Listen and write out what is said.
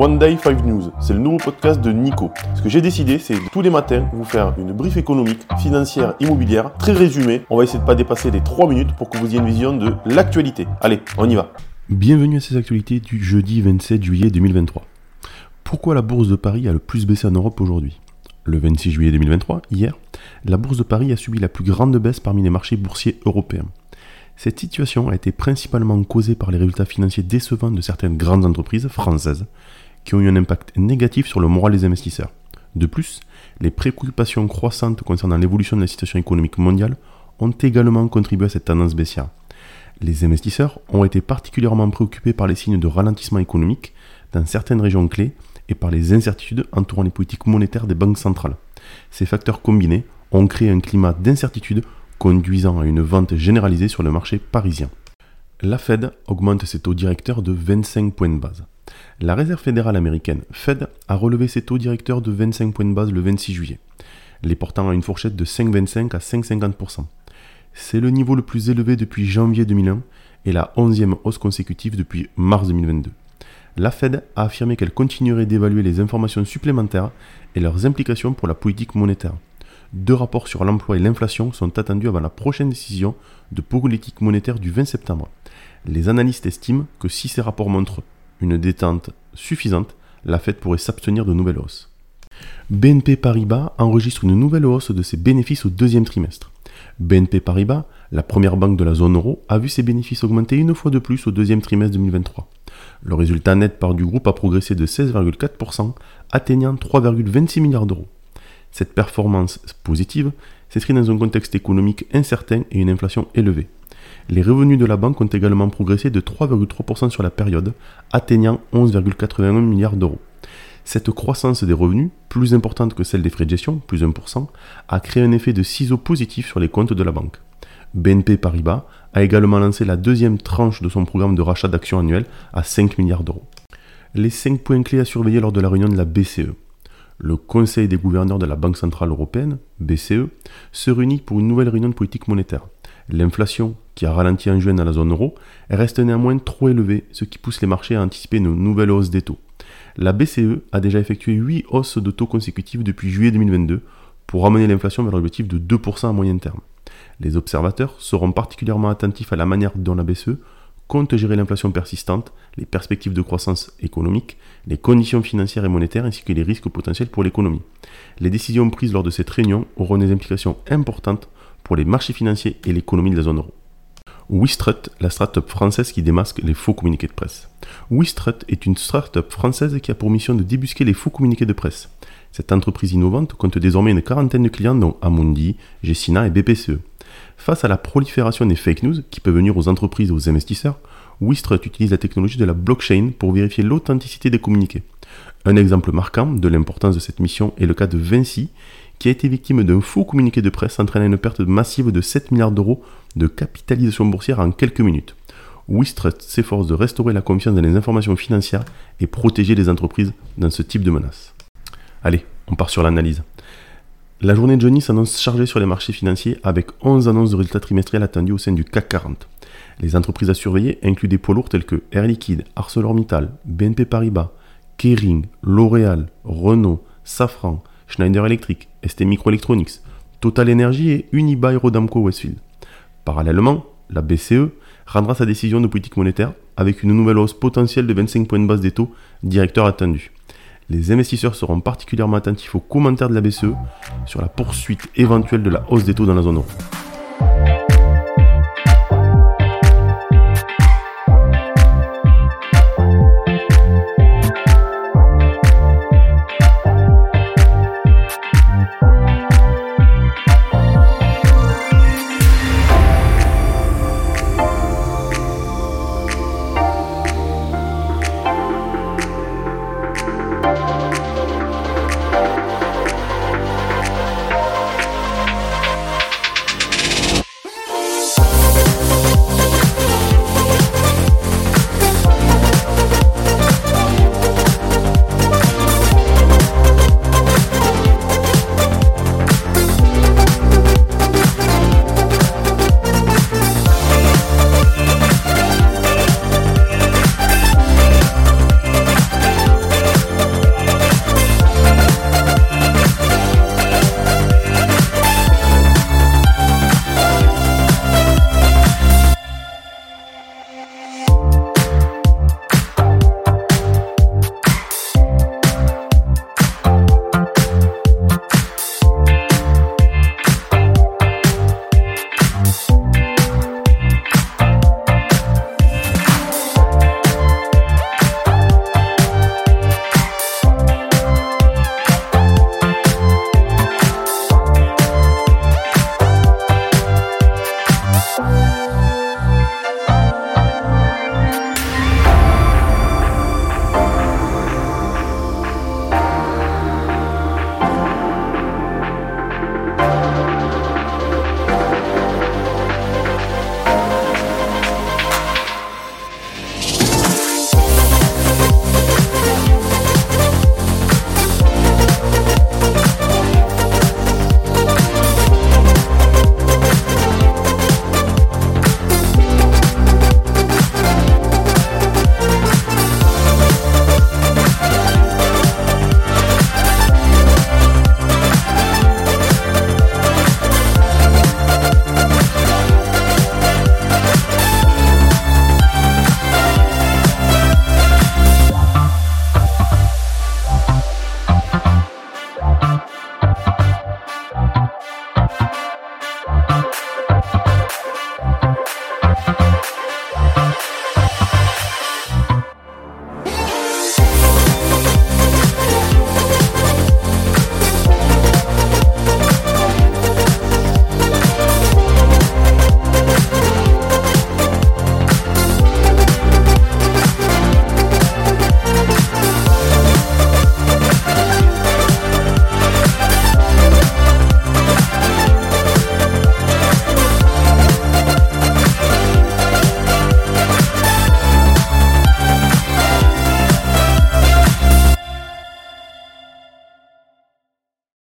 One Day 5 News, c'est le nouveau podcast de Nico. Ce que j'ai décidé, c'est tous les matins vous faire une brief économique, financière, immobilière, très résumée. On va essayer de pas dépasser les 3 minutes pour que vous ayez une vision de l'actualité. Allez, on y va. Bienvenue à ces actualités du jeudi 27 juillet 2023. Pourquoi la bourse de Paris a le plus baissé en Europe aujourd'hui? Le 26 juillet 2023, hier, la bourse de Paris a subi la plus grande baisse parmi les marchés boursiers européens. Cette situation a été principalement causée par les résultats financiers décevants de certaines grandes entreprises françaises qui ont eu un impact négatif sur le moral des investisseurs. De plus, les préoccupations croissantes concernant l'évolution de la situation économique mondiale ont également contribué à cette tendance baissière. Les investisseurs ont été particulièrement préoccupés par les signes de ralentissement économique dans certaines régions clés et par les incertitudes entourant les politiques monétaires des banques centrales. Ces facteurs combinés ont créé un climat d'incertitude conduisant à une vente généralisée sur le marché parisien. La Fed augmente ses taux directeurs de 25 points de base. La Réserve fédérale américaine, Fed, a relevé ses taux directeurs de 25 points de base le 26 juillet, les portant à une fourchette de 5,25 à 5,50%. C'est le niveau le plus élevé depuis janvier 2001 et la 11e hausse consécutive depuis mars 2022. La Fed a affirmé qu'elle continuerait d'évaluer les informations supplémentaires et leurs implications pour la politique monétaire. Deux rapports sur l'emploi et l'inflation sont attendus avant la prochaine décision de politique monétaire du 20 septembre. Les analystes estiment que si ces rapports montrent une détente suffisante, la Fed pourrait s'abstenir de nouvelles hausses. BNP Paribas enregistre une nouvelle hausse de ses bénéfices au deuxième trimestre. BNP Paribas, la première banque de la zone euro, a vu ses bénéfices augmenter une fois de plus au deuxième trimestre 2023. Le résultat net par du groupe a progressé de 16,4%, atteignant 3,26 milliards d'euros. Cette performance positive s'inscrit dans un contexte économique incertain et une inflation élevée. Les revenus de la banque ont également progressé de 3,3% sur la période, atteignant 11,81 milliards d'euros. Cette croissance des revenus, plus importante que celle des frais de gestion, plus 1%, a créé un effet de ciseau positif sur les comptes de la banque. BNP Paribas a également lancé la deuxième tranche de son programme de rachat d'actions annuel à 5 milliards d'euros. Les 5 points clés à surveiller lors de la réunion de la BCE le Conseil des gouverneurs de la Banque Centrale Européenne, BCE, se réunit pour une nouvelle réunion de politique monétaire. L'inflation, qui a ralenti en juin dans la zone euro, reste néanmoins trop élevée, ce qui pousse les marchés à anticiper une nouvelle hausse des taux. La BCE a déjà effectué 8 hausses de taux consécutives depuis juillet 2022 pour ramener l'inflation vers l'objectif de 2% à moyen terme. Les observateurs seront particulièrement attentifs à la manière dont la BCE compte gérer l'inflation persistante, les perspectives de croissance économique, les conditions financières et monétaires ainsi que les risques potentiels pour l'économie. Les décisions prises lors de cette réunion auront des implications importantes les marchés financiers et l'économie de la zone euro. Wistrut, la start-up française qui démasque les faux communiqués de presse. Wistrut est une start-up française qui a pour mission de débusquer les faux communiqués de presse. Cette entreprise innovante compte désormais une quarantaine de clients dont Amundi, Gessina et BPCE. Face à la prolifération des fake news qui peuvent venir aux entreprises et aux investisseurs, Wistrut utilise la technologie de la blockchain pour vérifier l'authenticité des communiqués. Un exemple marquant de l'importance de cette mission est le cas de Vinci, qui a été victime d'un faux communiqué de presse entraînant une perte massive de 7 milliards d'euros de capitalisation boursière en quelques minutes. Wistrut s'efforce de restaurer la confiance dans les informations financières et protéger les entreprises dans ce type de menaces. Allez, on part sur l'analyse. La journée de jeudi s'annonce chargée sur les marchés financiers avec 11 annonces de résultats trimestriels attendues au sein du CAC 40. Les entreprises à surveiller incluent des poids lourds tels que Air Liquide, ArcelorMittal, BNP Paribas, Kering, L'Oréal, Renault, Safran, Schneider Electric, ST Microelectronics, Total Energy et Unibail Rodamco Westfield. Parallèlement, la BCE rendra sa décision de politique monétaire avec une nouvelle hausse potentielle de 25 points de base des taux directeurs attendus les investisseurs seront particulièrement attentifs aux commentaires de la BCE sur la poursuite éventuelle de la hausse des taux dans la zone euro.